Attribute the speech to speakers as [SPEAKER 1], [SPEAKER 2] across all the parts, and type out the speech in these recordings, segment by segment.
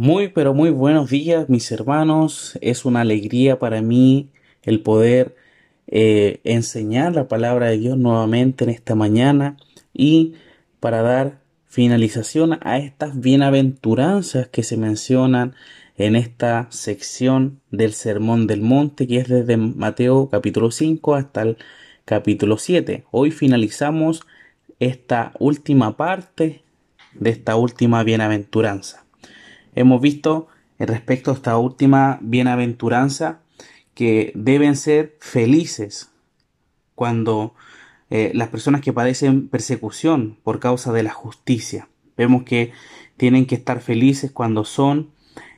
[SPEAKER 1] Muy, pero muy buenos días, mis hermanos. Es una alegría para mí el poder eh, enseñar la palabra de Dios nuevamente en esta mañana y para dar finalización a estas bienaventuranzas que se mencionan en esta sección del Sermón del Monte, que es desde Mateo capítulo 5 hasta el capítulo 7. Hoy finalizamos esta última parte de esta última bienaventuranza hemos visto respecto a esta última bienaventuranza que deben ser felices cuando eh, las personas que padecen persecución por causa de la justicia. Vemos que tienen que estar felices cuando son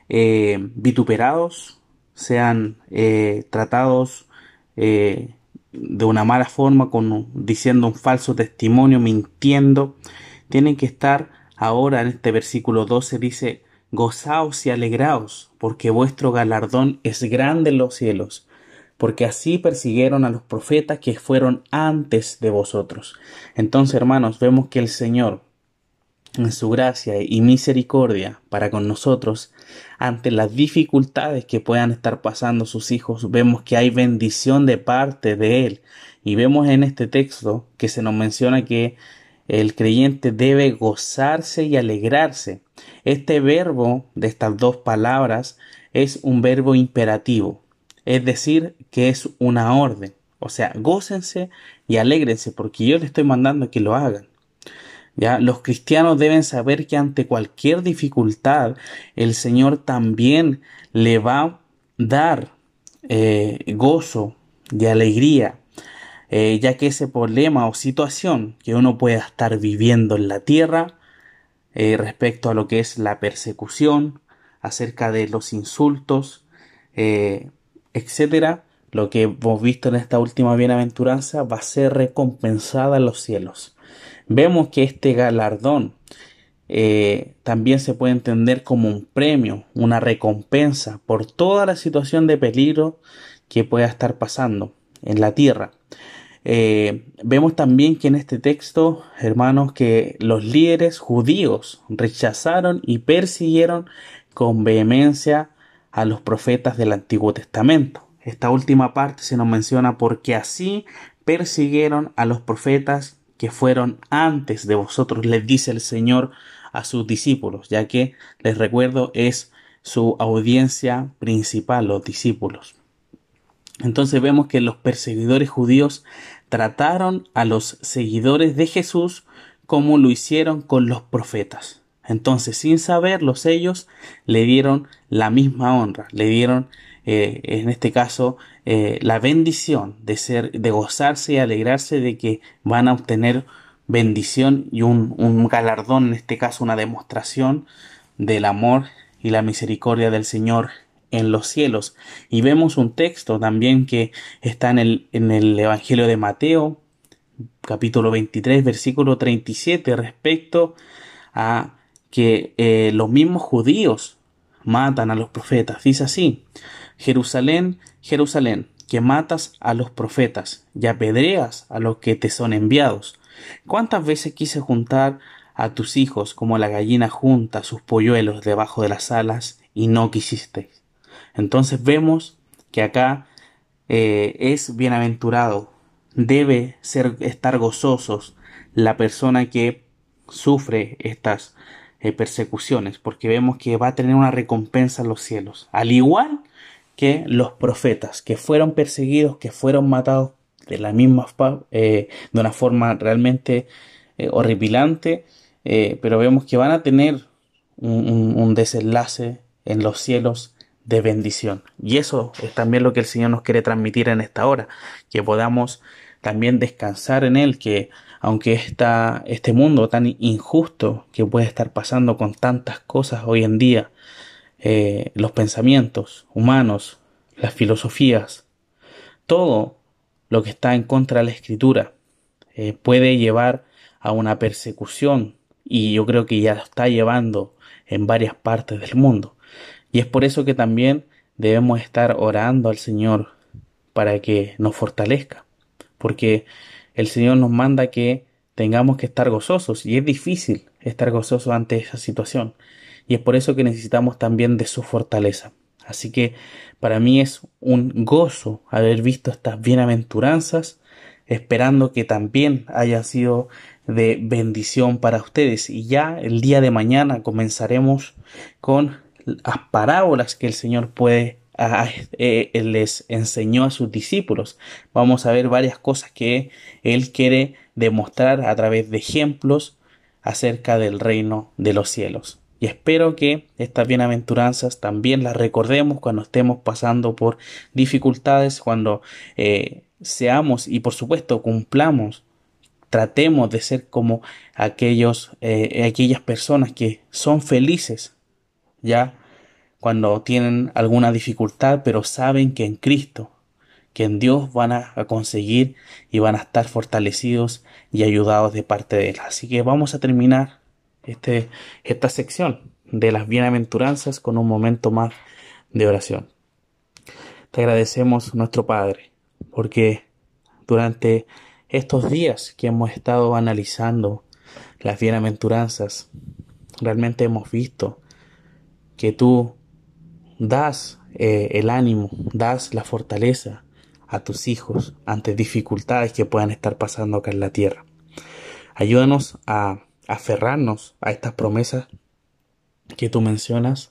[SPEAKER 1] eh, vituperados, sean eh, tratados de una mala forma, con, diciendo un falso testimonio, mintiendo. Tienen que estar ahora en este versículo 12 dice, Gozaos y alegraos, porque vuestro galardón es grande en los cielos, porque así persiguieron a los profetas que fueron antes de vosotros. Entonces, hermanos, vemos que el Señor, en su gracia y misericordia para con nosotros, ante las dificultades que puedan estar pasando sus hijos, vemos que hay bendición de parte de Él. Y vemos en este texto que se nos menciona que el creyente debe gozarse y alegrarse. Este verbo de estas dos palabras es un verbo imperativo, es decir, que es una orden. O sea, gócense y alégrense porque yo les estoy mandando que lo hagan. Ya, los cristianos deben saber que ante cualquier dificultad el Señor también le va a dar eh, gozo y alegría eh, ya que ese problema o situación que uno pueda estar viviendo en la tierra eh, respecto a lo que es la persecución, acerca de los insultos, eh, etcétera, lo que hemos visto en esta última bienaventuranza va a ser recompensada en los cielos. Vemos que este galardón también se puede entender como un premio, una recompensa por toda la situación de peligro que pueda estar pasando en la tierra. Eh, vemos también que en este texto, hermanos, que los líderes judíos rechazaron y persiguieron con vehemencia a los profetas del Antiguo Testamento. Esta última parte se nos menciona porque así persiguieron a los profetas que fueron antes de vosotros, les dice el Señor a sus discípulos, ya que, les recuerdo, es su audiencia principal, los discípulos. Entonces vemos que los perseguidores judíos trataron a los seguidores de Jesús como lo hicieron con los profetas. Entonces, sin saberlos ellos, le dieron la misma honra, le dieron, eh, en este caso, eh, la bendición de ser, de gozarse y alegrarse de que van a obtener bendición y un, un galardón, en este caso, una demostración del amor y la misericordia del Señor en los cielos. Y vemos un texto también que está en el, en el Evangelio de Mateo, capítulo 23, versículo 37, respecto a que eh, los mismos judíos matan a los profetas. Dice así, Jerusalén, Jerusalén, que matas a los profetas y apedreas a los que te son enviados. ¿Cuántas veces quise juntar a tus hijos como la gallina junta sus polluelos debajo de las alas y no quisisteis? Entonces vemos que acá eh, es bienaventurado, debe ser, estar gozosos la persona que sufre estas eh, persecuciones, porque vemos que va a tener una recompensa en los cielos, al igual que los profetas que fueron perseguidos, que fueron matados de la misma eh, de una forma realmente horripilante, pero vemos que van a tener un desenlace en los cielos de bendición. Y eso es también lo que el Señor nos quiere transmitir en esta hora, que podamos también descansar en Él, que aunque está este mundo tan injusto que puede estar pasando con tantas cosas hoy en día, eh, los pensamientos humanos, las filosofías, todo lo que está en contra de la escritura eh, puede llevar a una persecución y yo creo que ya está llevando en varias partes del mundo. Y es por eso que también debemos estar orando al Señor para que nos fortalezca. Porque el Señor nos manda que tengamos que estar gozosos y es difícil estar gozoso ante esa situación. y es por eso que necesitamos también de su fortaleza. Así que para mí es un gozo haber visto estas bienaventuranzas, esperando que también haya sido de bendición para ustedes. Y ya el día de mañana comenzaremos con las parábolas que el Señor puede eh, les enseñó a sus discípulos. Vamos a ver varias cosas que Él quiere demostrar a través de ejemplos acerca del reino de los cielos. Y espero que estas bienaventuranzas también las recordemos cuando estemos pasando por dificultades, cuando eh, seamos y por supuesto cumplamos, tratemos de ser como aquellos, eh, aquellas personas que son felices, ya cuando tienen alguna dificultad, pero saben que en Cristo, que en Dios van a, conseguir y van a estar fortalecidos y ayudados de parte de Él. Así que vamos a terminar este, esta sección de las bienaventuranzas con un momento más de oración. Te agradecemos, nuestro Padre, porque durante estos días que hemos estado analizando las bienaventuranzas, realmente hemos visto que tú das eh, el ánimo, das la fortaleza a tus hijos ante dificultades que puedan estar pasando acá en la tierra. Ayúdanos a aferrarnos a estas promesas que tú mencionas.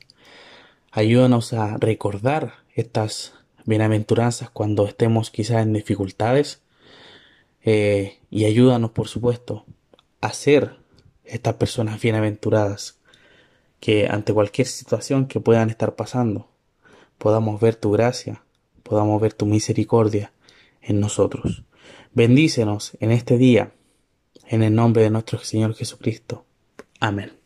[SPEAKER 1] Ayúdanos a recordar estas bienaventuranzas cuando estemos quizás en dificultades. Eh, y ayúdanos, por supuesto, a ser estas personas bienaventuradas que ante cualquier situación que puedan estar pasando, podamos ver tu gracia, podamos ver tu misericordia en nosotros. Bendícenos en este día, en el nombre de nuestro Señor Jesucristo. Amén.